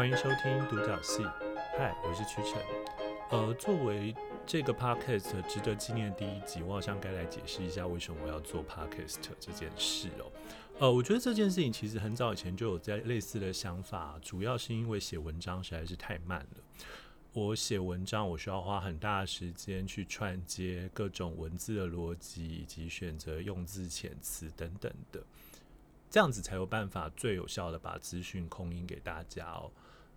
欢迎收听独角戏。嗨，我是曲辰。呃，作为这个 podcast 值得纪念的第一集，我好像该来解释一下为什么我要做 podcast 这件事哦。呃，我觉得这件事情其实很早以前就有在类似的想法，主要是因为写文章实在是太慢了。我写文章，我需要花很大的时间去串接各种文字的逻辑，以及选择用字遣词等等的，这样子才有办法最有效的把资讯空音给大家哦。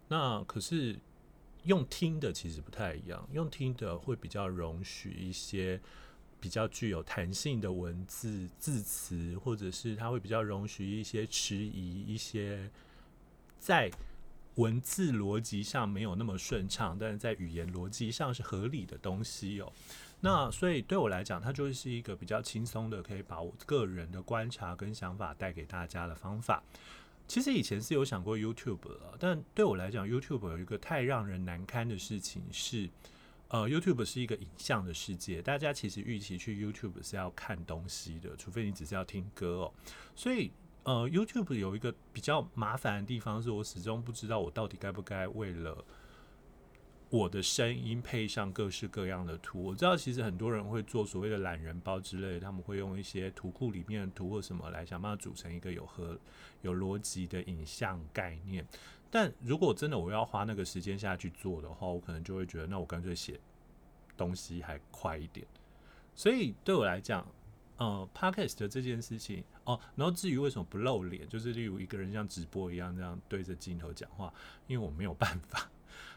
那可是用听的其实不太一样，用听的会比较容许一些比较具有弹性的文字字词，或者是它会比较容许一些迟疑，一些在。文字逻辑上没有那么顺畅，但是在语言逻辑上是合理的东西哦。那所以对我来讲，它就是一个比较轻松的，可以把我个人的观察跟想法带给大家的方法。其实以前是有想过 YouTube 的，但对我来讲，YouTube 有一个太让人难堪的事情是，呃，YouTube 是一个影像的世界，大家其实预期去 YouTube 是要看东西的，除非你只是要听歌哦。所以。呃，YouTube 有一个比较麻烦的地方，是我始终不知道我到底该不该为了我的声音配上各式各样的图。我知道其实很多人会做所谓的懒人包之类的，他们会用一些图库里面的图或什么来想办法组成一个有和有逻辑的影像概念。但如果真的我要花那个时间下去做的话，我可能就会觉得，那我干脆写东西还快一点。所以对我来讲，呃，Podcast 这件事情哦，然后至于为什么不露脸，就是例如一个人像直播一样这样对着镜头讲话，因为我没有办法。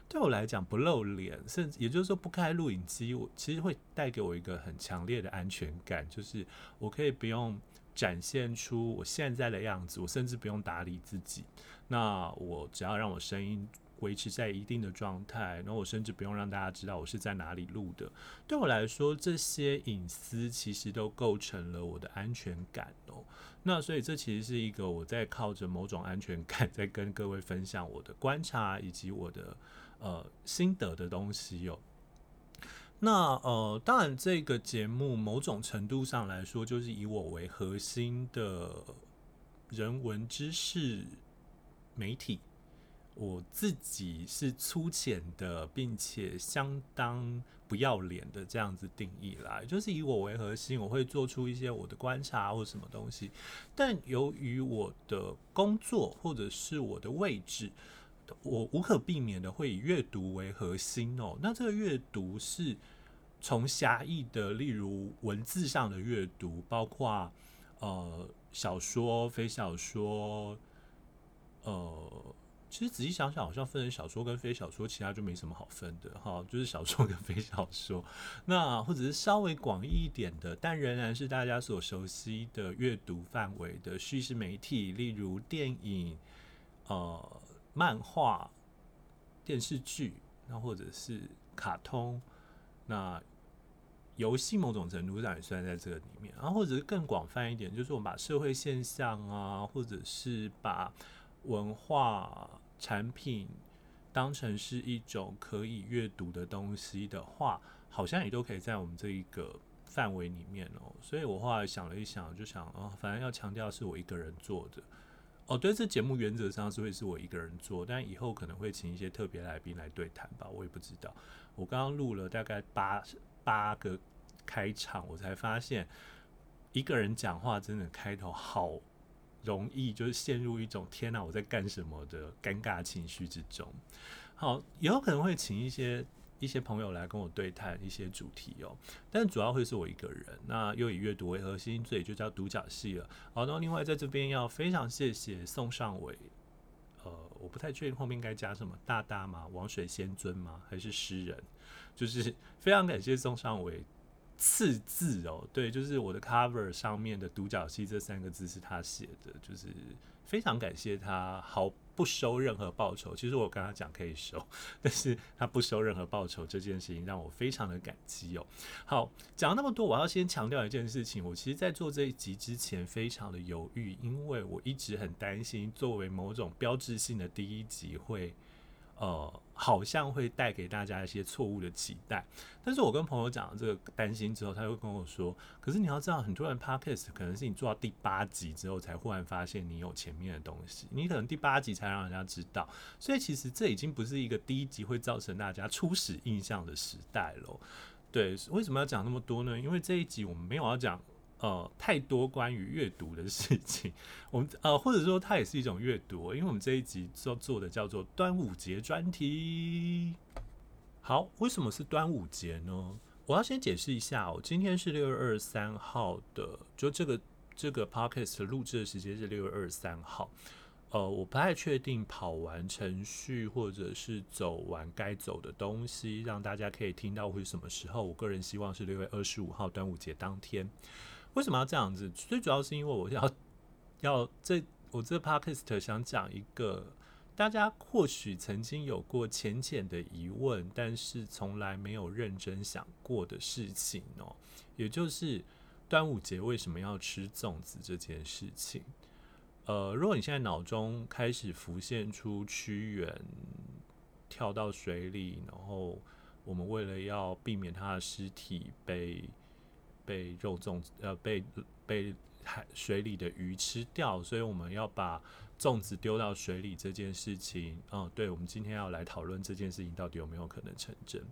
对我来讲，不露脸，甚至也就是说不开录影机，我其实会带给我一个很强烈的安全感，就是我可以不用展现出我现在的样子，我甚至不用打理自己，那我只要让我声音。维持在一定的状态，然后我甚至不用让大家知道我是在哪里录的。对我来说，这些隐私其实都构成了我的安全感哦。那所以这其实是一个我在靠着某种安全感在跟各位分享我的观察以及我的呃心得的东西哦。那呃，当然这个节目某种程度上来说，就是以我为核心的人文知识媒体。我自己是粗浅的，并且相当不要脸的这样子定义啦，就是以我为核心，我会做出一些我的观察或什么东西。但由于我的工作或者是我的位置，我无可避免的会以阅读为核心哦。那这个阅读是从狭义的，例如文字上的阅读，包括呃小说、非小说，呃。其实仔细想想，好像分成小说跟非小说，其他就没什么好分的哈，就是小说跟非小说。那或者是稍微广义一点的，但仍然是大家所熟悉的阅读范围的叙事媒体，例如电影、呃、漫画、电视剧，那或者是卡通，那游戏某种程度上也算在这个里面。然后或者是更广泛一点，就是我们把社会现象啊，或者是把文化产品当成是一种可以阅读的东西的话，好像也都可以在我们这一个范围里面哦。所以我后来想了一想，就想哦，反正要强调是我一个人做的哦。对，这节目原则上是会是我一个人做，但以后可能会请一些特别来宾来对谈吧，我也不知道。我刚刚录了大概八八个开场，我才发现一个人讲话真的开头好。容易就是陷入一种天哪，我在干什么的尴尬情绪之中。好，以后可能会请一些一些朋友来跟我对谈一些主题哦，但主要会是我一个人。那又以阅读为核心，所以就叫独角戏了。好，那另外在这边要非常谢谢宋尚伟，呃，我不太确定后面该加什么大大吗？王水仙尊吗？还是诗人？就是非常感谢宋尚伟。次字哦，对，就是我的 cover 上面的“独角戏”这三个字是他写的，就是非常感谢他，好不收任何报酬。其实我跟他讲可以收，但是他不收任何报酬，这件事情让我非常的感激哦。好，讲了那么多，我要先强调一件事情，我其实在做这一集之前非常的犹豫，因为我一直很担心作为某种标志性的第一集会呃。好像会带给大家一些错误的期待，但是我跟朋友讲了这个担心之后，他又跟我说：“可是你要知道，很多人 Podcast 可能是你做到第八集之后，才忽然发现你有前面的东西，你可能第八集才让人家知道，所以其实这已经不是一个第一集会造成大家初始印象的时代了。”对，为什么要讲那么多呢？因为这一集我们没有要讲。呃，太多关于阅读的事情，我们呃，或者说它也是一种阅读，因为我们这一集做做的叫做端午节专题。好，为什么是端午节呢？我要先解释一下哦，今天是六月二十三号的，就这个这个 podcast 录制的时间是六月二十三号。呃，我不太确定跑完程序或者是走完该走的东西，让大家可以听到会什么时候。我个人希望是六月二十五号端午节当天。为什么要这样子？最主要是因为我要要这我这 podcast 想讲一个大家或许曾经有过浅浅的疑问，但是从来没有认真想过的事情哦，也就是端午节为什么要吃粽子这件事情。呃，如果你现在脑中开始浮现出屈原跳到水里，然后我们为了要避免他的尸体被被肉粽呃被被海水里的鱼吃掉，所以我们要把粽子丢到水里这件事情，嗯，对，我们今天要来讨论这件事情到底有没有可能成真。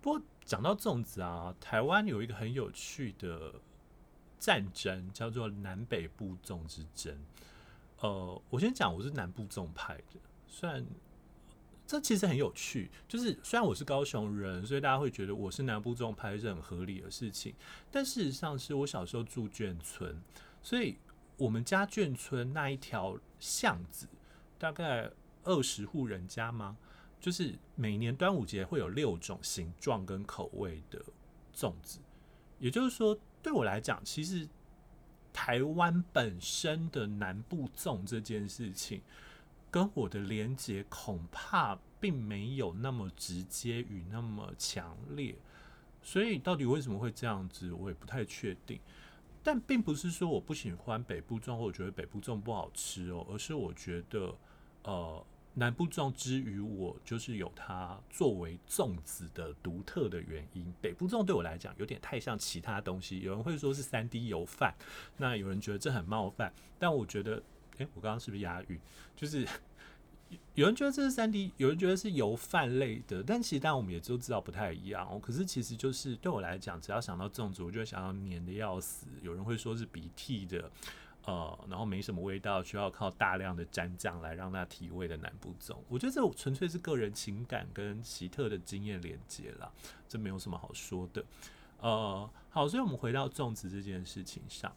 不过讲到粽子啊，台湾有一个很有趣的战争，叫做南北部粽之争。呃，我先讲我是南部粽派的，虽然。这其实很有趣，就是虽然我是高雄人，所以大家会觉得我是南部粽派是很合理的事情，但事实上是我小时候住眷村，所以我们家眷村那一条巷子大概二十户人家吗？就是每年端午节会有六种形状跟口味的粽子，也就是说，对我来讲，其实台湾本身的南部粽这件事情。跟我的连接恐怕并没有那么直接与那么强烈，所以到底为什么会这样子，我也不太确定。但并不是说我不喜欢北部粽，或我觉得北部粽不好吃哦，而是我觉得，呃，南部粽之于我就是有它作为粽子的独特的原因。北部粽对我来讲有点太像其他东西，有人会说是三 D 油饭，那有人觉得这很冒犯，但我觉得。诶，我刚刚是不是押韵？就是有人觉得这是三 D，有人觉得是油饭类的，但其实当然我们也都知道不太一样哦。可是其实就是对我来讲，只要想到粽子，我就想到黏的要死。有人会说是鼻涕的，呃，然后没什么味道，需要靠大量的蘸酱来让它提味的南部粽。我觉得这纯粹是个人情感跟奇特的经验连接啦，这没有什么好说的。呃，好，所以我们回到粽子这件事情上。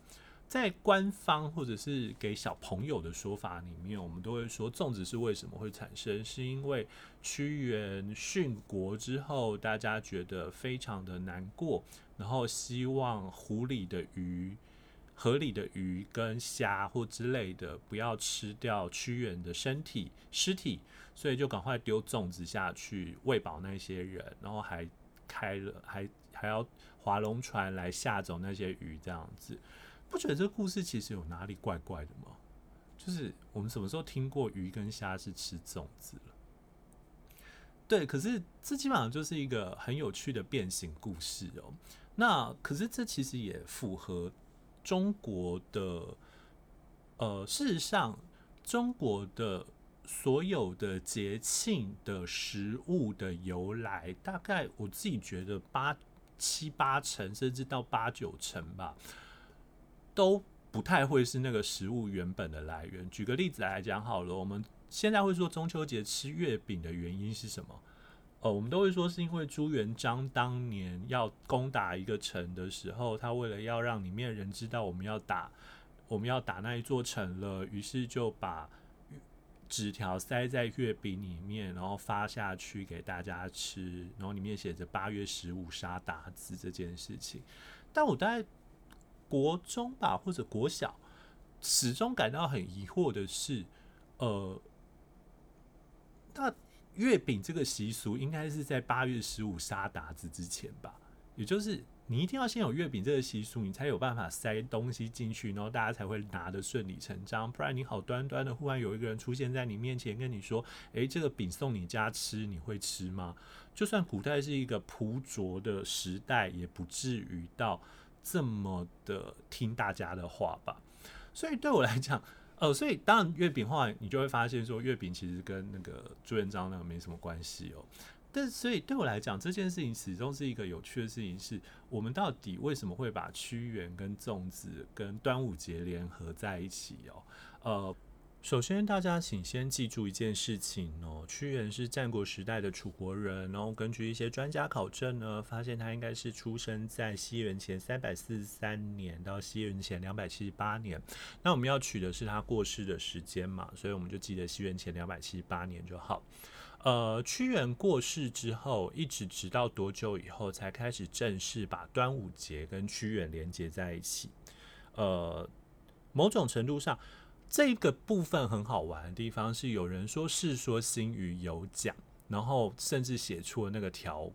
在官方或者是给小朋友的说法里面，我们都会说粽子是为什么会产生？是因为屈原殉国之后，大家觉得非常的难过，然后希望湖里的鱼、河里的鱼跟虾或之类的不要吃掉屈原的身体尸体，所以就赶快丢粽子下去喂饱那些人，然后还开了还还要划龙船来吓走那些鱼，这样子。不觉得这故事其实有哪里怪怪的吗？就是我们什么时候听过鱼跟虾是吃粽子了？对，可是这基本上就是一个很有趣的变形故事哦。那可是这其实也符合中国的，呃，事实上中国的所有的节庆的食物的由来，大概我自己觉得八七八成，甚至到八九成吧。都不太会是那个食物原本的来源。举个例子来讲好了，我们现在会说中秋节吃月饼的原因是什么？呃，我们都会说是因为朱元璋当年要攻打一个城的时候，他为了要让里面人知道我们要打，我们要打那一座城了，于是就把纸条塞在月饼里面，然后发下去给大家吃，然后里面写着八月十五杀韃子这件事情。但我大概。国中吧，或者国小，始终感到很疑惑的是，呃，那月饼这个习俗应该是在八月十五杀达子之前吧？也就是你一定要先有月饼这个习俗，你才有办法塞东西进去，然后大家才会拿得顺理成章。不然你好端端的，忽然有一个人出现在你面前，跟你说：“诶，这个饼送你家吃，你会吃吗？”就算古代是一个朴拙的时代，也不至于到这么的听大家的话吧。所以对我来讲，呃，所以当然月饼话，你就会发现说，月饼其实跟那个朱元璋那个没什么关系哦。但，所以对我来讲，这件事情始终是一个有趣的事情，是我们到底为什么会把屈原跟粽子跟端午节联合在一起哦？呃。首先，大家请先记住一件事情哦，屈原是战国时代的楚国人，然后根据一些专家考证呢，发现他应该是出生在西元前三百四十三年到西元前两百七十八年。那我们要取的是他过世的时间嘛，所以我们就记得西元前两百七十八年就好。呃，屈原过世之后，一直直到多久以后才开始正式把端午节跟屈原连接在一起？呃，某种程度上。这个部分很好玩的地方是，有人说《世说新语》有讲，然后甚至写出了那个条、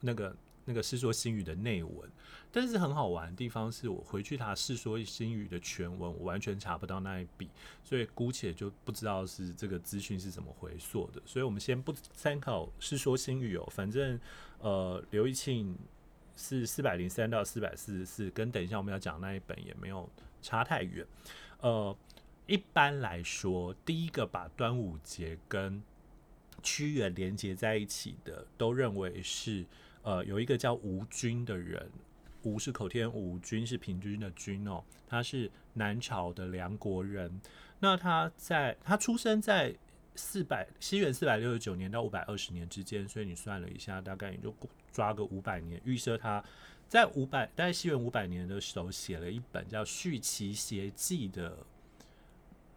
那个、那个《世说新语》的内文。但是很好玩的地方是，我回去查《世说新语》的全文，我完全查不到那一笔，所以姑且就不知道是这个资讯是怎么回溯的。所以我们先不参考《世说新语》哦，反正呃，刘义庆是四百零三到四百四十四，跟等一下我们要讲那一本也没有差太远，呃。一般来说，第一个把端午节跟屈原连接在一起的，都认为是呃有一个叫吴均的人，吴是口天吴，均是平均的均哦，他是南朝的梁国人。那他在他出生在四百西元四百六十九年到五百二十年之间，所以你算了一下，大概你就抓个五百年。预设他在五百，大概西元五百年的时候写了一本叫《续齐谐记》的。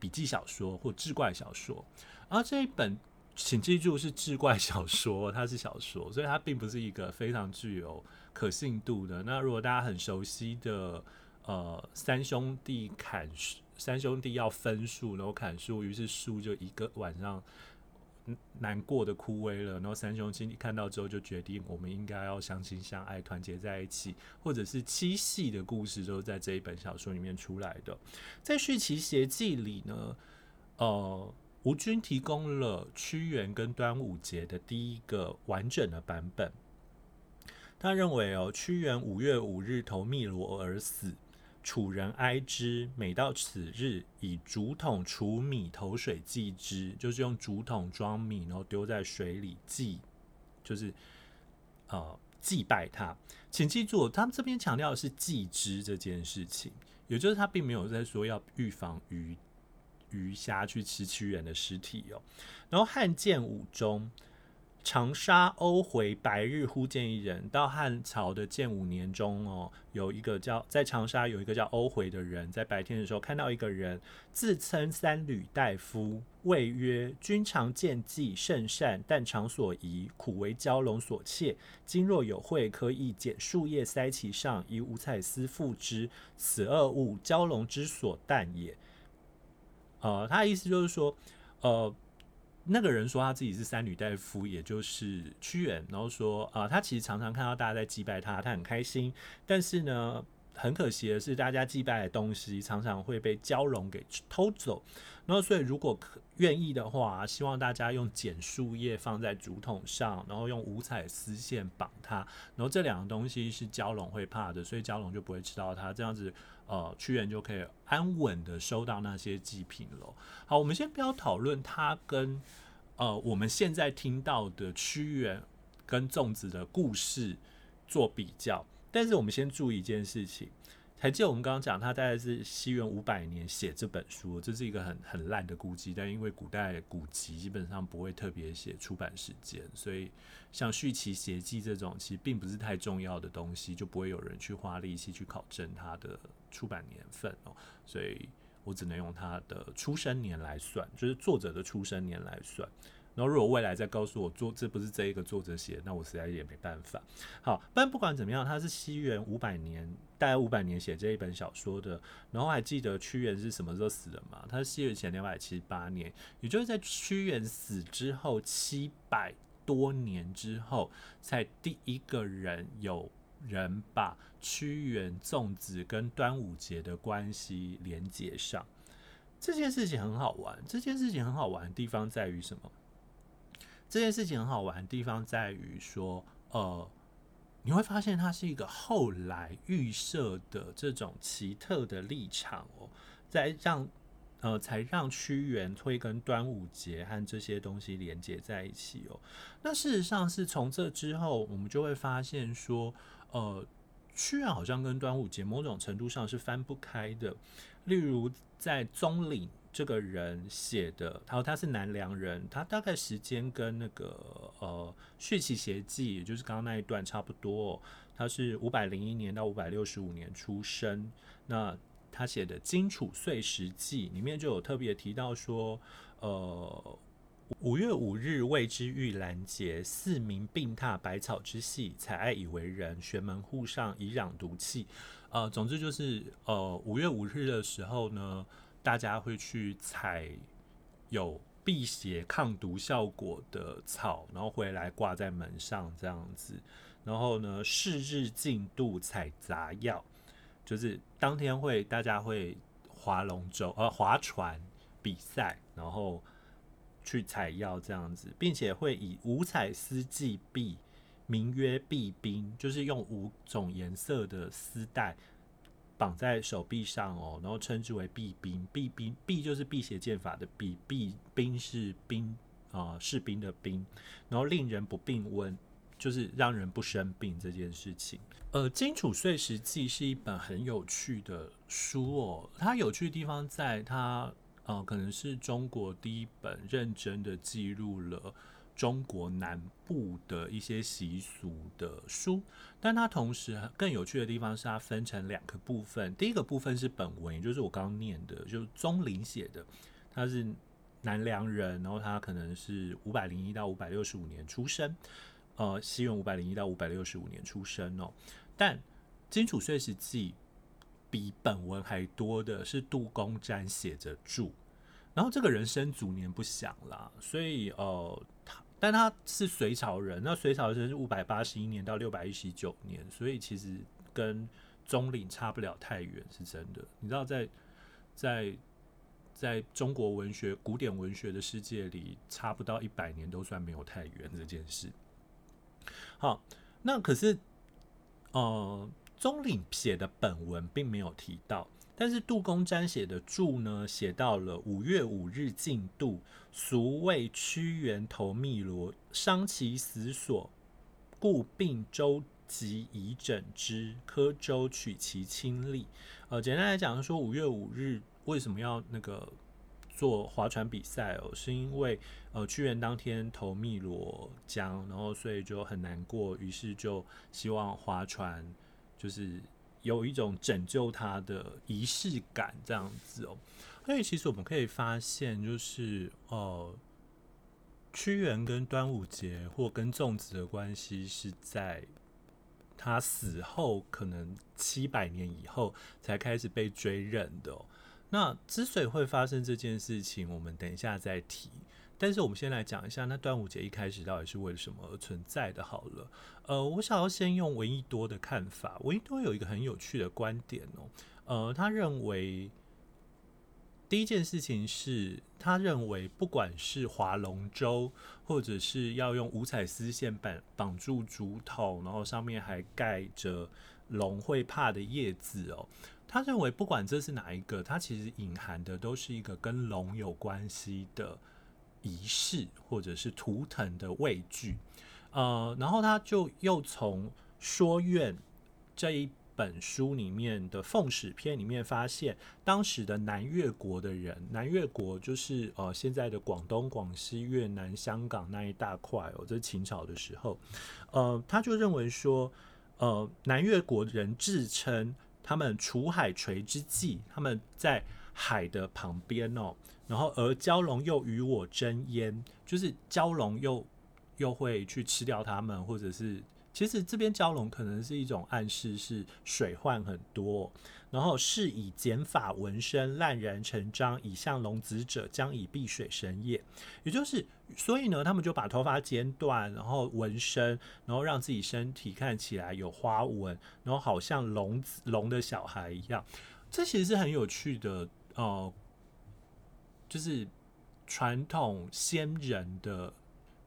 笔记小说或志怪小说，而这一本，请记住是志怪小说，它是小说，所以它并不是一个非常具有可信度的。那如果大家很熟悉的，呃，三兄弟砍树，三兄弟要分数，然后砍树，于是树就一个晚上。难过的枯萎了，然后三兄弟看到之后就决定，我们应该要相亲相爱，团结在一起，或者是七夕的故事，都是在这一本小说里面出来的。在《续齐谐记》里呢，呃，吴军提供了屈原跟端午节的第一个完整的版本。他认为哦，屈原五月五日投汨罗而死。楚人哀之，每到此日，以竹筒储米投水祭之，就是用竹筒装米，然后丢在水里祭，就是呃祭拜他。请记住，他们这边强调的是祭之这件事情，也就是他并没有在说要预防鱼鱼虾去吃屈原的尸体哦。然后汉建武中。长沙欧回白日忽见一人。到汉朝的建武年中哦，有一个叫在长沙有一个叫欧回的人，在白天的时候看到一个人，自称三闾大夫，谓曰：“君常见计甚善，但常所疑，苦为蛟龙所窃。今若有会，可以剪树叶塞其上，以五彩丝覆之。此二物，蛟龙之所啖也。”呃，他的意思就是说，呃。那个人说他自己是三閭大夫，也就是屈原，然后说啊、呃，他其实常常看到大家在祭拜他，他很开心。但是呢，很可惜的是，大家祭拜的东西常常会被蛟龙给偷走。然后，所以如果可愿意的话，希望大家用剪树叶放在竹筒上，然后用五彩丝线绑它。然后这两个东西是蛟龙会怕的，所以蛟龙就不会吃到它。这样子。呃，屈原就可以安稳的收到那些祭品了。好，我们先不要讨论他跟呃我们现在听到的屈原跟粽子的故事做比较，但是我们先注意一件事情。还记得我们刚刚讲，他大概是西元五百年写这本书，这是一个很很烂的估计。但因为古代古籍基本上不会特别写出版时间，所以像《续齐谐记》这种其实并不是太重要的东西，就不会有人去花力气去考证它的出版年份哦。所以我只能用他的出生年来算，就是作者的出生年来算。然后，如果未来再告诉我作这不是这一个作者写，那我实在也没办法。好，但不管怎么样，他是西元五百年，大概五百年写这一本小说的。然后还记得屈原是什么时候死的吗？他是西元前两百七十八年，也就是在屈原死之后七百多年之后，才第一个人有人把屈原、粽子跟端午节的关系连接上。这件事情很好玩。这件事情很好玩的地方在于什么？这件事情很好玩的地方在于说，呃，你会发现它是一个后来预设的这种奇特的立场哦，在让。呃，才让屈原会跟端午节和这些东西连接在一起哦。那事实上是从这之后，我们就会发现说，呃，屈原好像跟端午节某种程度上是分不开的。例如，在宗岭这个人写的，他说他是南梁人，他大概时间跟那个呃《续齐谐记》，也就是刚刚那一段差不多。他是五百零一年到五百六十五年出生。那他写的《荆楚岁时记》里面就有特别提到说，呃，五月五日谓之玉兰节，四民并踏百草之系，采艾以为人，玄门户上以攘毒气。呃，总之就是，呃，五月五日的时候呢，大家会去采有辟邪抗毒效果的草，然后回来挂在门上这样子。然后呢，是日竞渡采杂药。就是当天会大家会划龙舟呃划船比赛，然后去采药这样子，并且会以五彩丝系璧，名曰璧冰，就是用五种颜色的丝带绑在手臂上哦，然后称之为避冰。避冰避就是辟邪剑法的璧，璧冰是兵啊士兵的兵，然后令人不病温。就是让人不生病这件事情。呃，《荆楚岁时记》是一本很有趣的书哦。它有趣的地方在它，呃，可能是中国第一本认真的记录了中国南部的一些习俗的书。但它同时更有趣的地方是，它分成两个部分。第一个部分是本文，也就是我刚刚念的，就是宗林写的。他是南梁人，然后他可能是五百零一到五百六十五年出生。呃，西元五百零一到五百六十五年出生哦，但《金楚岁时记》比本文还多的是杜公瞻写着注，然后这个人生卒年不详啦，所以呃，但他是隋朝人，那隋朝人是五百八十一年到六百一十九年，所以其实跟中领差不了太远，是真的。你知道在，在在中国文学古典文学的世界里，差不到一百年都算没有太远这件事。好，那可是，呃，中领写的本文并没有提到，但是杜公瞻写的注呢，写到了五月五日竞渡，俗谓屈原投汨罗，伤其死所，故并舟楫以拯之，刻舟取其亲历。呃，简单来讲说，五月五日为什么要那个？做划船比赛哦，是因为呃屈原当天投汨罗江，然后所以就很难过，于是就希望划船，就是有一种拯救他的仪式感这样子哦。所以其实我们可以发现，就是呃屈原跟端午节或跟粽子的关系是在他死后可能七百年以后才开始被追认的。那之所以会发生这件事情，我们等一下再提。但是我们先来讲一下，那端午节一开始到底是为了什么而存在的？好了，呃，我想要先用闻一多的看法。闻一多有一个很有趣的观点哦，呃，他认为第一件事情是，他认为不管是划龙舟，或者是要用五彩丝线绑绑住竹筒，然后上面还盖着龙会怕的叶子哦。他认为，不管这是哪一个，它其实隐含的都是一个跟龙有关系的仪式，或者是图腾的畏惧。呃，然后他就又从《说苑》这一本书里面的《奉使篇》里面发现，当时的南越国的人，南越国就是呃现在的广东、广西、越南、香港那一大块哦，这是秦朝的时候，呃，他就认为说，呃，南越国人自称。他们处海垂之际，他们在海的旁边哦，然后而蛟龙又与我争焉，就是蛟龙又又会去吃掉他们，或者是其实这边蛟龙可能是一种暗示，是水患很多，然后是以剪发纹身滥然成章，以向龙子者将以避水神也。也就是，所以呢，他们就把头发剪短，然后纹身，然后让自己身体看起来有花纹，然后好像龙子龙的小孩一样。这其实是很有趣的。呃就是传统先人的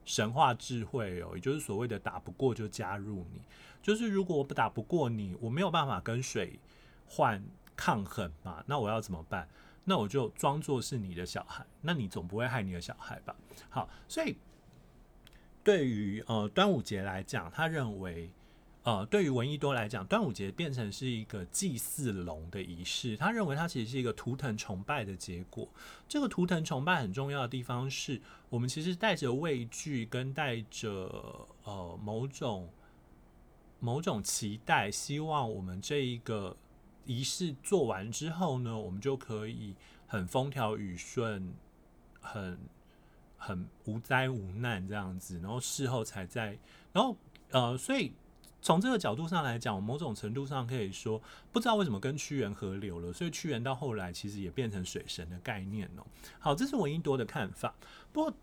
神话智慧哦，也就是所谓的打不过就加入你。就是如果我不打不过你，我没有办法跟水换抗衡嘛，那我要怎么办？那我就装作是你的小孩，那你总不会害你的小孩吧？好，所以对于呃端午节来讲，他认为。呃，对于闻一多来讲，端午节变成是一个祭祀龙的仪式。他认为它其实是一个图腾崇拜的结果。这个图腾崇拜很重要的地方是，我们其实带着畏惧跟带着呃某种某种期待，希望我们这一个仪式做完之后呢，我们就可以很风调雨顺，很很无灾无难这样子，然后事后才在，然后呃，所以。从这个角度上来讲，某种程度上可以说，不知道为什么跟屈原合流了，所以屈原到后来其实也变成水神的概念了。好，这是闻一多的看法。不过，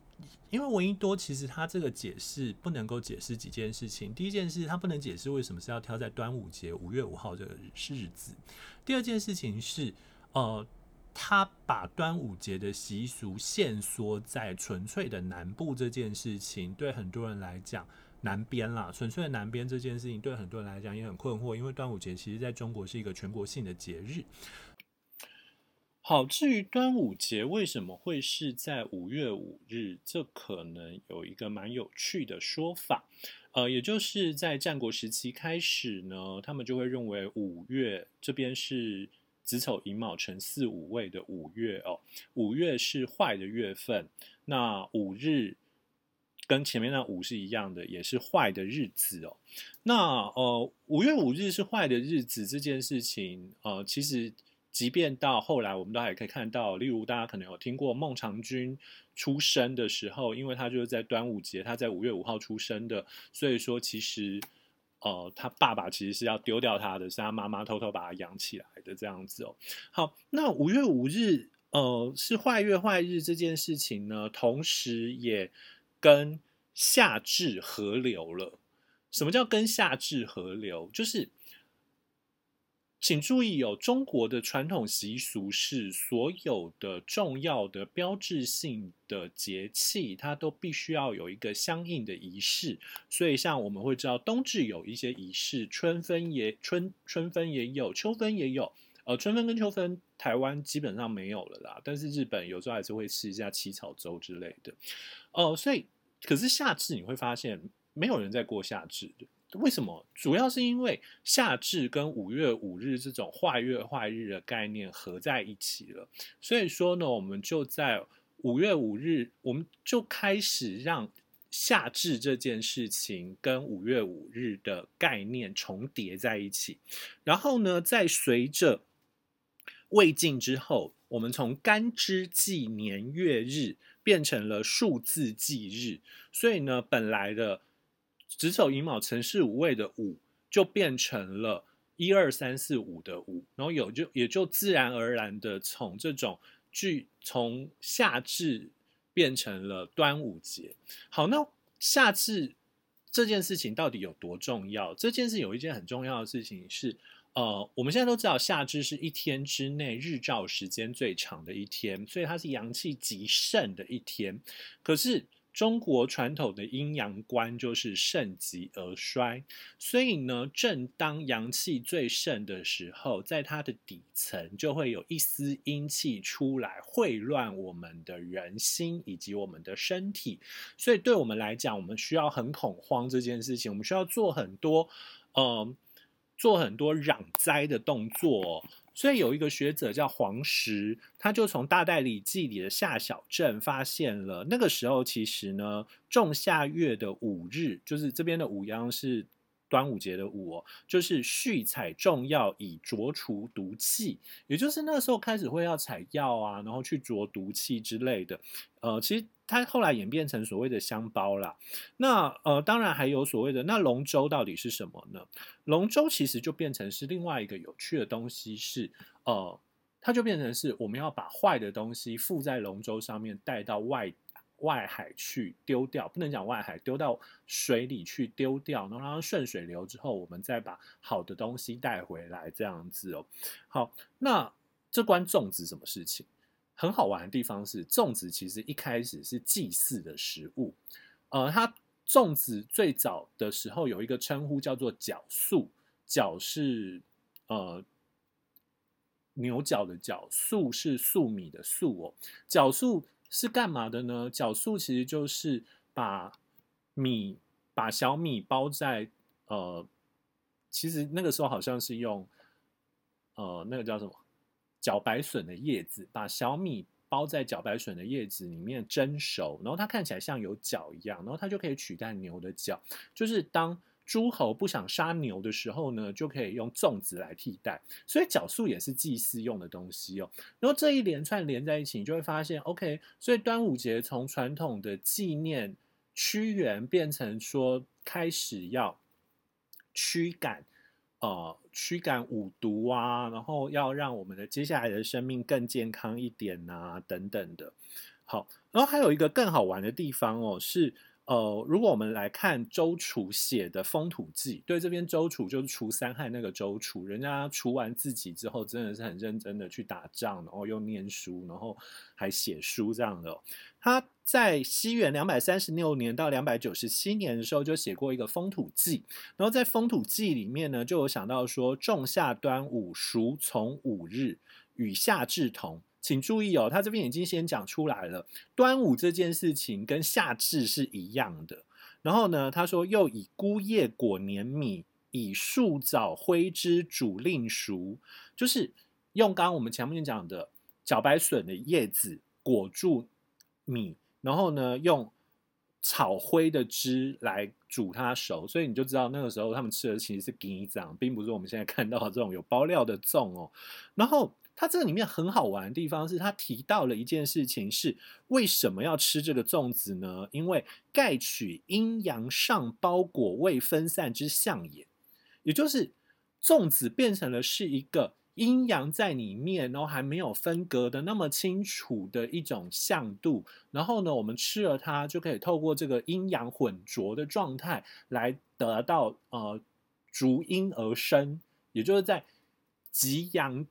因为闻一多其实他这个解释不能够解释几件事情。第一件事，他不能解释为什么是要挑在端午节五月五号这个日子。第二件事情是，呃，他把端午节的习俗限缩在纯粹的南部这件事情，对很多人来讲。南边啦，纯粹的南边这件事情对很多人来讲也很困惑，因为端午节其实在中国是一个全国性的节日。好，至于端午节为什么会是在五月五日，这可能有一个蛮有趣的说法。呃，也就是在战国时期开始呢，他们就会认为五月这边是子丑寅卯辰巳午未的五月哦，五月是坏的月份，那五日。跟前面那五是一样的，也是坏的日子哦。那呃，五月五日是坏的日子这件事情，呃，其实即便到后来，我们都还可以看到，例如大家可能有听过孟尝君出生的时候，因为他就是在端午节，他在五月五号出生的，所以说其实呃，他爸爸其实是要丢掉他的，是他妈妈偷偷把他养起来的这样子哦。好，那五月五日呃是坏月坏日这件事情呢，同时也。跟夏至合流了。什么叫跟夏至合流？就是，请注意、哦、中国的传统习俗是，所有的重要的标志性的节气，它都必须要有一个相应的仪式。所以，像我们会知道，冬至有一些仪式，春分也春春分也有，秋分也有。呃，春分跟秋分，台湾基本上没有了啦。但是日本有时候还是会吃一下七草粥之类的。哦、呃，所以。可是夏至你会发现没有人在过夏至，为什么？主要是因为夏至跟五月五日这种坏月坏日的概念合在一起了，所以说呢，我们就在五月五日，我们就开始让夏至这件事情跟五月五日的概念重叠在一起，然后呢，再随着魏晋之后，我们从干支纪年月日。变成了数字忌日，所以呢，本来的子丑寅卯辰巳午未的午，就变成了一二三四五的五，然后有就也就自然而然的从这种距从夏至变成了端午节。好，那夏至这件事情到底有多重要？这件事有一件很重要的事情是。呃，我们现在都知道夏至是一天之内日照时间最长的一天，所以它是阳气极盛的一天。可是中国传统的阴阳观就是盛极而衰，所以呢，正当阳气最盛的时候，在它的底层就会有一丝阴气出来，秽乱我们的人心以及我们的身体。所以对我们来讲，我们需要很恐慌这件事情，我们需要做很多，嗯、呃。做很多攘灾的动作，所以有一个学者叫黄石，他就从《大代理记》里的夏小镇发现了，那个时候其实呢，仲夏月的五日，就是这边的五阳是端午节的午，就是续采众药以浊除毒气，也就是那时候开始会要采药啊，然后去浊毒气之类的。呃，其实它后来演变成所谓的香包啦。那呃，当然还有所谓的那龙舟到底是什么呢？龙舟其实就变成是另外一个有趣的东西是，是呃，它就变成是我们要把坏的东西附在龙舟上面带到外。外海去丢掉，不能讲外海，丢到水里去丢掉，然后让它顺水流之后，我们再把好的东西带回来，这样子哦。好，那这关粽子什么事情？很好玩的地方是，粽子其实一开始是祭祀的食物。呃，它粽子最早的时候有一个称呼叫做角粟，角是呃牛角的角，粟是粟米的粟哦，角粟。是干嘛的呢？角素其实就是把米，把小米包在呃，其实那个时候好像是用呃那个叫什么茭白笋的叶子，把小米包在茭白笋的叶子里面蒸熟，然后它看起来像有角一样，然后它就可以取代牛的角，就是当。诸侯不想杀牛的时候呢，就可以用粽子来替代，所以角粟也是祭祀用的东西哦。然后这一连串连在一起，你就会发现，OK，所以端午节从传统的纪念屈原，变成说开始要驱赶，呃，驱赶五毒啊，然后要让我们的接下来的生命更健康一点啊，等等的。好，然后还有一个更好玩的地方哦，是。呃，如果我们来看周楚写的《风土记》，对，这边周楚就是除三害那个周楚，人家除完自己之后，真的是很认真的去打仗，然后又念书，然后还写书这样的。他在西元两百三十六年到两百九十七年的时候，就写过一个《风土记》，然后在《风土记》里面呢，就有想到说，仲夏端午，属从五日，与夏至同。请注意哦，他这边已经先讲出来了，端午这件事情跟夏至是一样的。然后呢，他说又以菇叶裹黏米，以树枣灰汁煮令熟，就是用刚刚我们前面讲的茭白笋的叶子裹住米，然后呢用草灰的汁来煮它熟，所以你就知道那个时候他们吃的其实是鸡掌，并不是我们现在看到的这种有包料的粽哦。然后。它这个里面很好玩的地方是，他提到了一件事情，是为什么要吃这个粽子呢？因为盖取阴阳上包裹未分散之象也，也就是粽子变成了是一个阴阳在里面，然后还没有分隔的那么清楚的一种象度。然后呢，我们吃了它，就可以透过这个阴阳混浊的状态来得到呃逐阴而生，也就是在极阳。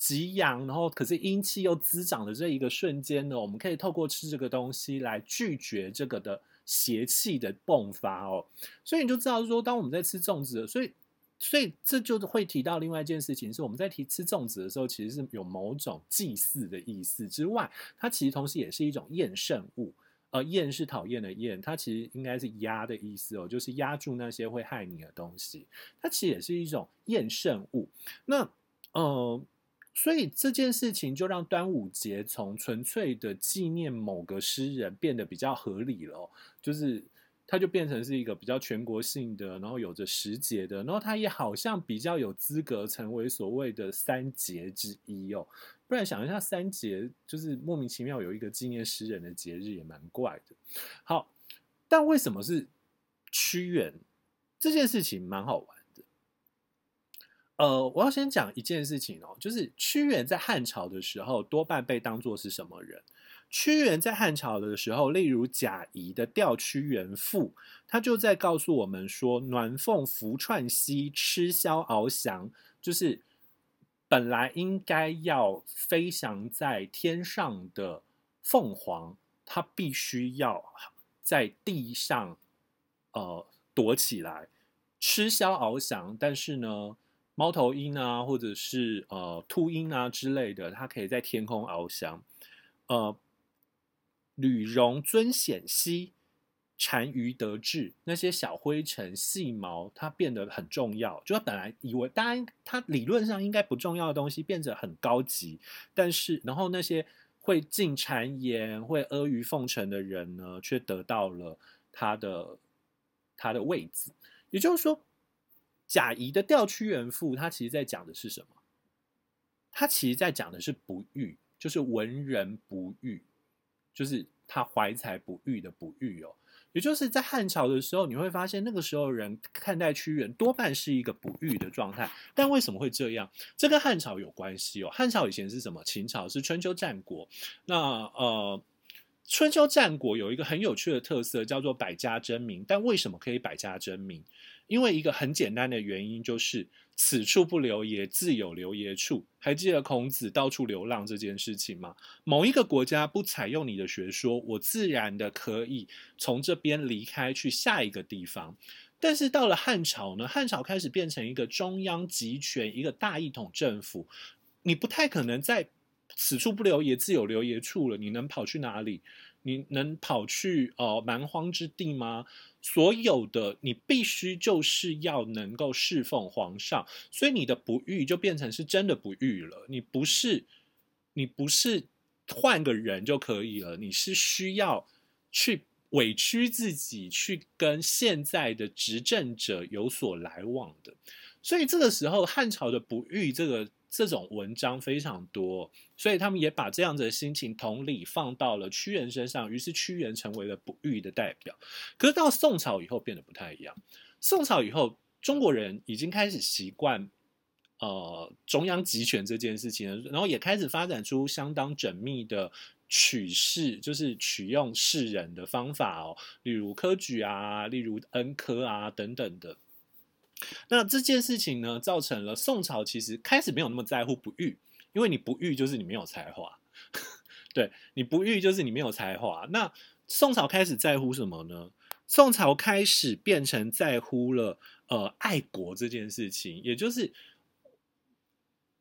极阳，然后可是阴气又滋长的这一个瞬间呢，我们可以透过吃这个东西来拒绝这个的邪气的迸发哦。所以你就知道说，当我们在吃粽子，所以所以这就会提到另外一件事情，是我们在提吃粽子的时候，其实是有某种祭祀的意思之外，它其实同时也是一种厌胜物。呃，厌是讨厌的厌，它其实应该是压的意思哦，就是压住那些会害你的东西。它其实也是一种厌胜物。那呃。所以这件事情就让端午节从纯粹的纪念某个诗人变得比较合理了，就是它就变成是一个比较全国性的，然后有着时节的，然后它也好像比较有资格成为所谓的三节之一哦。不然想一下，三节就是莫名其妙有一个纪念诗人的节日，也蛮怪的。好，但为什么是屈原？这件事情蛮好玩。呃，我要先讲一件事情哦，就是屈原在汉朝的时候多半被当作是什么人？屈原在汉朝的时候，例如贾谊的《吊屈原赋》，他就在告诉我们说：“鸾凤伏窜兮，吃萧翱翔。”就是本来应该要飞翔在天上的凤凰，它必须要在地上呃躲起来，吃萧翱翔。但是呢，猫头鹰啊，或者是呃秃鹰啊之类的，它可以在天空翱翔。呃，履绒尊显兮，单于得志。那些小灰尘、细毛，它变得很重要。就它本来以为，当然它理论上应该不重要的东西，变得很高级。但是，然后那些会进谗言、会阿谀奉承的人呢，却得到了他的他的位子。也就是说。贾谊的《吊屈原赋》，他其实在讲的是什么？他其实在讲的是不遇，就是文人不遇，就是他怀才不遇的不遇哦。也就是在汉朝的时候，你会发现那个时候人看待屈原多半是一个不遇的状态。但为什么会这样？这跟汉朝有关系哦。汉朝以前是什么？秦朝是春秋战国。那呃，春秋战国有一个很有趣的特色，叫做百家争鸣。但为什么可以百家争鸣？因为一个很简单的原因，就是此处不留爷，自有留爷处。还记得孔子到处流浪这件事情吗？某一个国家不采用你的学说，我自然的可以从这边离开去下一个地方。但是到了汉朝呢？汉朝开始变成一个中央集权、一个大一统政府，你不太可能在此处不留爷，自有留爷处了。你能跑去哪里？你能跑去呃蛮荒之地吗？所有的你必须就是要能够侍奉皇上，所以你的不遇就变成是真的不遇了。你不是你不是换个人就可以了，你是需要去委屈自己，去跟现在的执政者有所来往的。所以这个时候汉朝的不遇这个。这种文章非常多，所以他们也把这样子的心情同理放到了屈原身上，于是屈原成为了不遇的代表。可是到宋朝以后变得不太一样，宋朝以后中国人已经开始习惯呃中央集权这件事情，然后也开始发展出相当缜密的取士，就是取用士人的方法哦，例如科举啊，例如恩科啊等等的。那这件事情呢，造成了宋朝其实开始没有那么在乎不遇，因为你不遇就是你没有才华，对，你不遇就是你没有才华。那宋朝开始在乎什么呢？宋朝开始变成在乎了呃爱国这件事情，也就是。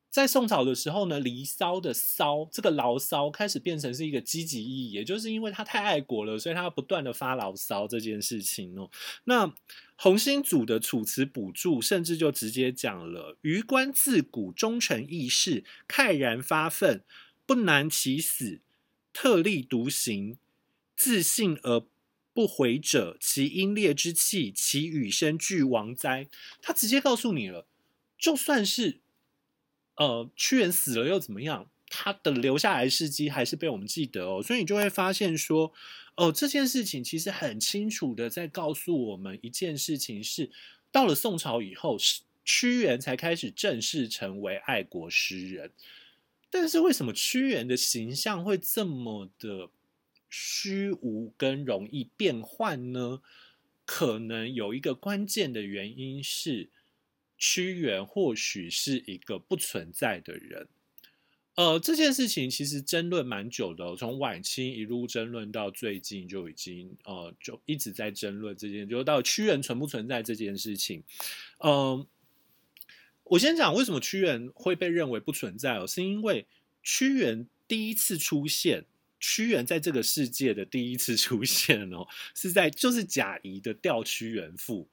在宋朝的时候呢，《离骚》的“骚”这个牢骚开始变成是一个积极意义，也就是因为他太爱国了，所以他要不断的发牢骚这件事情哦。那洪兴祖的《楚辞补注》甚至就直接讲了：“余观自古忠臣义士，慨然发愤，不难其死，特立独行，自信而不悔者，其英烈之气，其与生俱亡哉。”他直接告诉你了，就算是。呃，屈原死了又怎么样？他的留下来事迹还是被我们记得哦，所以你就会发现说，哦、这件事情其实很清楚的在告诉我们一件事情是，到了宋朝以后，屈原才开始正式成为爱国诗人。但是为什么屈原的形象会这么的虚无跟容易变换呢？可能有一个关键的原因是。屈原或许是一个不存在的人，呃，这件事情其实争论蛮久的，从晚清一路争论到最近就已经呃就一直在争论这件，就到屈原存不存在这件事情。嗯、呃，我先讲为什么屈原会被认为不存在哦，是因为屈原第一次出现，屈原在这个世界的第一次出现哦，是在就是贾谊的《吊屈原赋》，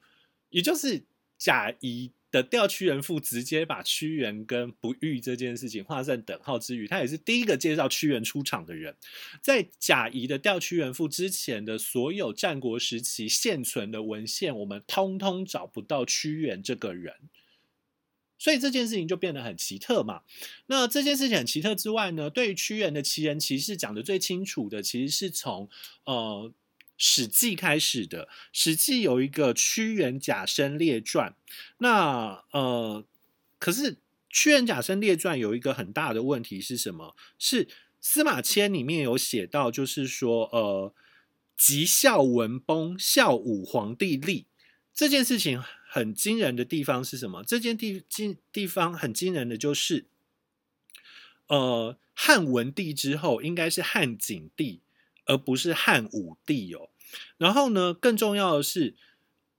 也就是贾谊。的《吊屈原赋》直接把屈原跟不遇这件事情画上等号之余，他也是第一个介绍屈原出场的人。在贾谊的《吊屈原赋》之前的所有战国时期现存的文献，我们通通找不到屈原这个人，所以这件事情就变得很奇特嘛。那这件事情很奇特之外呢，对于屈原的奇人奇事讲得最清楚的，其实是从呃。《史记》开始的，《史记》有一个屈原贾生列传。那呃，可是屈原贾生列传有一个很大的问题是什么？是司马迁里面有写到，就是说呃，及孝文崩，孝武皇帝立这件事情很惊人的地方是什么？这件地地地方很惊人的就是，呃，汉文帝之后应该是汉景帝。而不是汉武帝哦，然后呢，更重要的是，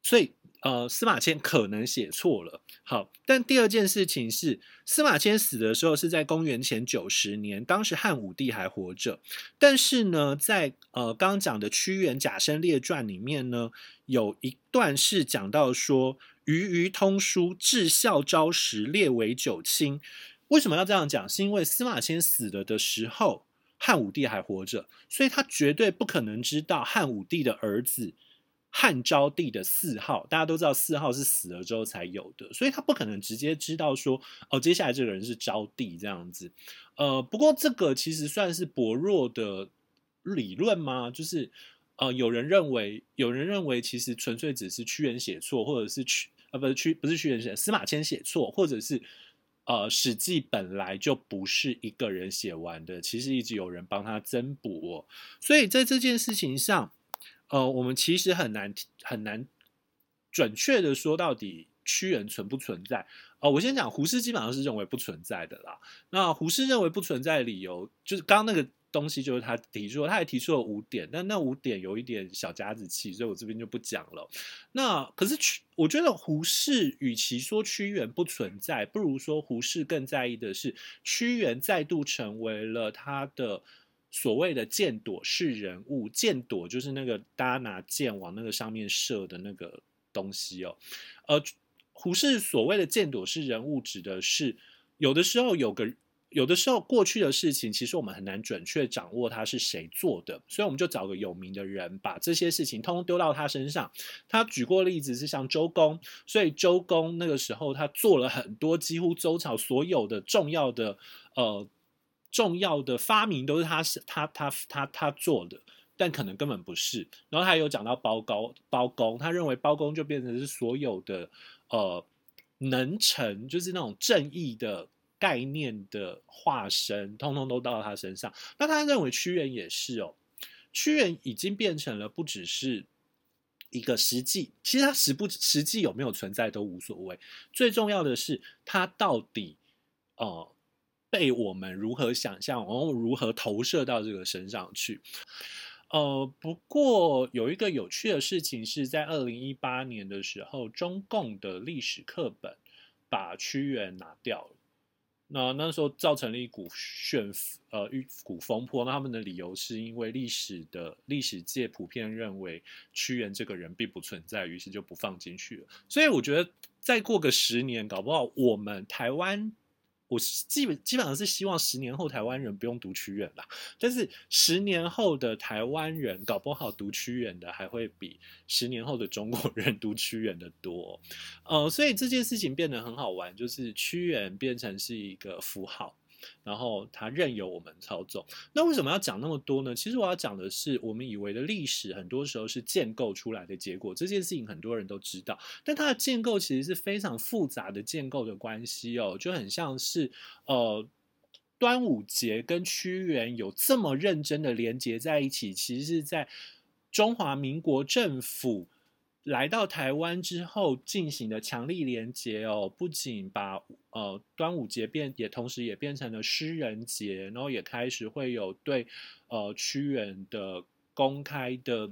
所以呃，司马迁可能写错了。好，但第二件事情是，司马迁死的时候是在公元前九十年，当时汉武帝还活着。但是呢，在呃刚刚讲的屈原贾生列传里面呢，有一段是讲到说，余于通书至孝昭时列为九卿。为什么要这样讲？是因为司马迁死了的时候。汉武帝还活着，所以他绝对不可能知道汉武帝的儿子汉昭帝的谥号，大家都知道谥号是死了之后才有的，所以他不可能直接知道说哦，接下来这个人是昭帝这样子。呃，不过这个其实算是薄弱的理论吗？就是呃，有人认为，有人认为其实纯粹只是屈原写错，或者是屈呃不是屈不是屈原写，司马迁写错，或者是呃《史记》本来就不是一个人写完的，其实一直有人帮他增补哦。所以在这件事情上。呃，我们其实很难很难准确的说到底屈原存不存在。呃，我先讲胡适基本上是认为不存在的啦。那胡适认为不存在的理由，就是刚刚那个东西，就是他提出，他还提出了五点，但那五点有一点小家子气，所以我这边就不讲了。那可是屈，我觉得胡适与其说屈原不存在，不如说胡适更在意的是屈原再度成为了他的。所谓的箭弩式人物，箭弩就是那个大家拿箭往那个上面射的那个东西哦。呃，胡适所谓的箭弩式人物，指的是有的时候有个，有的时候过去的事情，其实我们很难准确掌握他是谁做的，所以我们就找个有名的人，把这些事情通通丢到他身上。他举过例子是像周公，所以周公那个时候他做了很多几乎周朝所有的重要的呃。重要的发明都是他是他他他他做的，但可能根本不是。然后他有讲到包公，包公他认为包公就变成是所有的呃能臣，就是那种正义的概念的化身，通通都到他身上。那他认为屈原也是哦，屈原已经变成了不只是一个实际，其实他实不实际有没有存在都无所谓，最重要的是他到底呃。被我们如何想象，然后如何投射到这个身上去？呃，不过有一个有趣的事情是在二零一八年的时候，中共的历史课本把屈原拿掉了。那那时候造成了一股旋呃一股风波。那他们的理由是因为历史的历史界普遍认为屈原这个人并不存在，于是就不放进去了。所以我觉得再过个十年，搞不好我们台湾。我基本基本上是希望十年后台湾人不用读屈原啦，但是十年后的台湾人搞不好读屈原的还会比十年后的中国人 读屈原的多，呃，所以这件事情变得很好玩，就是屈原变成是一个符号。然后它任由我们操纵。那为什么要讲那么多呢？其实我要讲的是，我们以为的历史很多时候是建构出来的结果。这件事情很多人都知道，但它的建构其实是非常复杂的建构的关系哦，就很像是呃，端午节跟屈原有这么认真的连接在一起，其实是在中华民国政府。来到台湾之后进行的强力连结哦，不仅把呃端午节变，也同时也变成了诗人节，然后也开始会有对呃屈原的公开的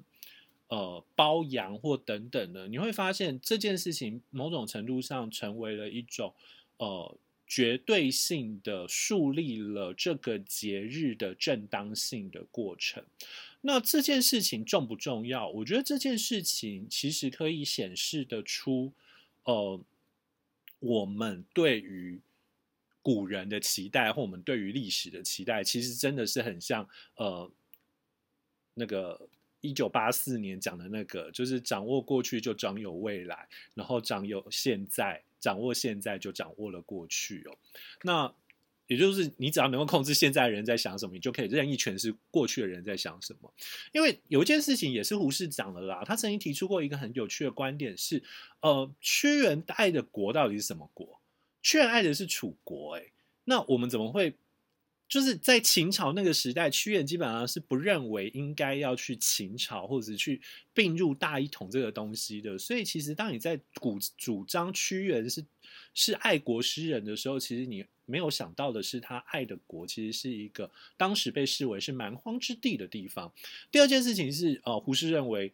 呃褒扬或等等的，你会发现这件事情某种程度上成为了一种呃绝对性的树立了这个节日的正当性的过程。那这件事情重不重要？我觉得这件事情其实可以显示得出，呃，我们对于古人的期待，或我们对于历史的期待，其实真的是很像，呃，那个一九八四年讲的那个，就是掌握过去就掌有未来，然后掌有现在，掌握现在就掌握了过去哦。那也就是你只要能够控制现在的人在想什么，你就可以任意诠释过去的人在想什么。因为有一件事情也是胡适讲的啦，他曾经提出过一个很有趣的观点是：呃，屈原爱的国到底是什么国？屈原爱的是楚国，诶，那我们怎么会？就是在秦朝那个时代，屈原基本上是不认为应该要去秦朝或者是去并入大一统这个东西的。所以，其实当你在主主张屈原是是爱国诗人的时候，其实你没有想到的是，他爱的国其实是一个当时被视为是蛮荒之地的地方。第二件事情是，呃，胡适认为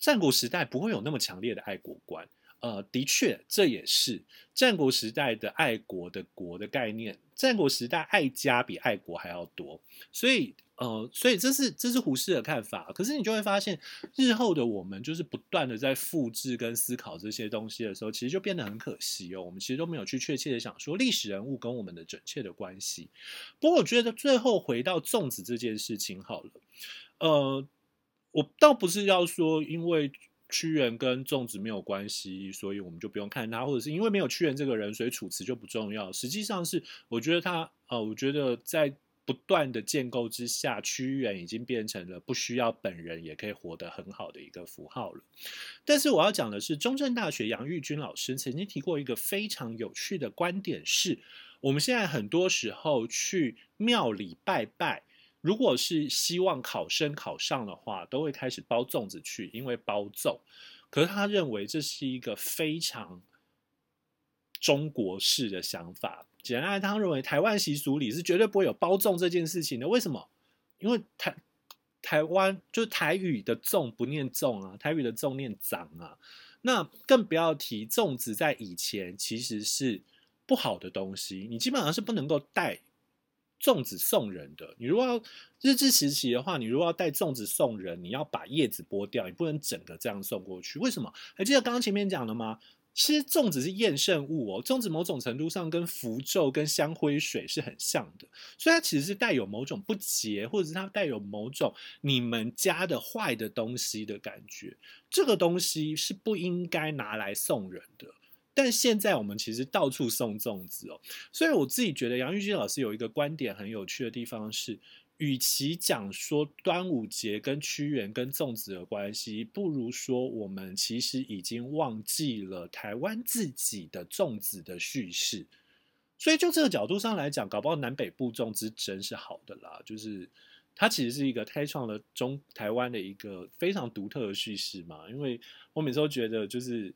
战国时代不会有那么强烈的爱国观。呃，的确，这也是战国时代的爱国的国的概念。战国时代爱家比爱国还要多，所以，呃，所以这是这是胡适的看法。可是你就会发现，日后的我们就是不断的在复制跟思考这些东西的时候，其实就变得很可惜哦。我们其实都没有去确切的想说历史人物跟我们的准确的关系。不过，我觉得最后回到粽子这件事情好了，呃。我倒不是要说，因为屈原跟粽子没有关系，所以我们就不用看他，或者是因为没有屈原这个人，所以楚辞就不重要。实际上是，我觉得他，呃，我觉得在不断的建构之下，屈原已经变成了不需要本人也可以活得很好的一个符号了。但是我要讲的是，中正大学杨玉君老师曾经提过一个非常有趣的观点，是我们现在很多时候去庙里拜拜。如果是希望考生考上的话，都会开始包粽子去，因为包粽。可是他认为这是一个非常中国式的想法。简单来，他认为台湾习俗里是绝对不会有包粽这件事情的。为什么？因为台台湾就是台语的粽不念粽啊，台语的粽念长啊。那更不要提粽子在以前其实是不好的东西，你基本上是不能够带。粽子送人的，你如果要日治时期的话，你如果要带粽子送人，你要把叶子剥掉，你不能整个这样送过去。为什么？还记得刚刚前面讲了吗？其实粽子是厌胜物哦，粽子某种程度上跟符咒跟香灰水是很像的，所以它其实是带有某种不洁，或者是它带有某种你们家的坏的东西的感觉。这个东西是不应该拿来送人的。但现在我们其实到处送粽子哦，所以我自己觉得杨玉君老师有一个观点很有趣的地方是，与其讲说端午节跟屈原跟粽子的关系，不如说我们其实已经忘记了台湾自己的粽子的叙事。所以就这个角度上来讲，搞不好南北部粽之争是好的啦，就是它其实是一个开创了中台湾的一个非常独特的叙事嘛。因为我每次都觉得就是。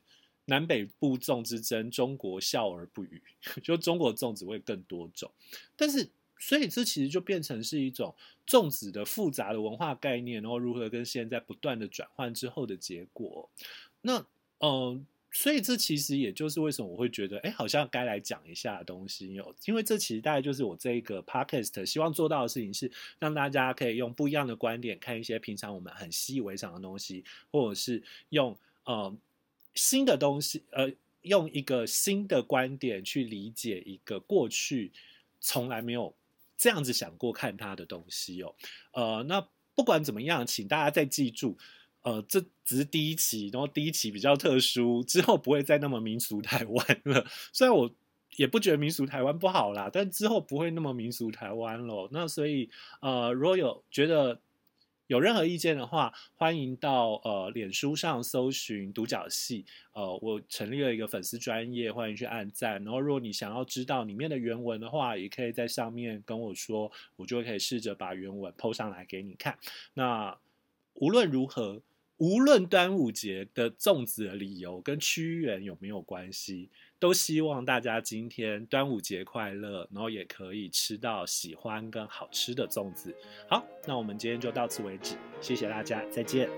南北部粽之争，中国笑而不语，就中国粽子会更多种，但是所以这其实就变成是一种粽子的复杂的文化概念，然后如何跟现在不断的转换之后的结果。那嗯、呃，所以这其实也就是为什么我会觉得，哎，好像该来讲一下的东西有，因为这其实大概就是我这一个 podcast 希望做到的事情，是让大家可以用不一样的观点看一些平常我们很习以为常的东西，或者是用呃。新的东西，呃，用一个新的观点去理解一个过去从来没有这样子想过看它的东西哦。呃，那不管怎么样，请大家再记住，呃，这只是第一期，然后第一期比较特殊，之后不会再那么民俗台湾了。虽然我也不觉得民俗台湾不好啦，但之后不会那么民俗台湾了。那所以，呃，如果有觉得。有任何意见的话，欢迎到呃脸书上搜寻独角戏，呃，我成立了一个粉丝专业，欢迎去按赞。然后，如果你想要知道里面的原文的话，也可以在上面跟我说，我就可以试着把原文 PO 上来给你看。那无论如何，无论端午节的粽子的理由跟屈原有没有关系。都希望大家今天端午节快乐，然后也可以吃到喜欢跟好吃的粽子。好，那我们今天就到此为止，谢谢大家，再见。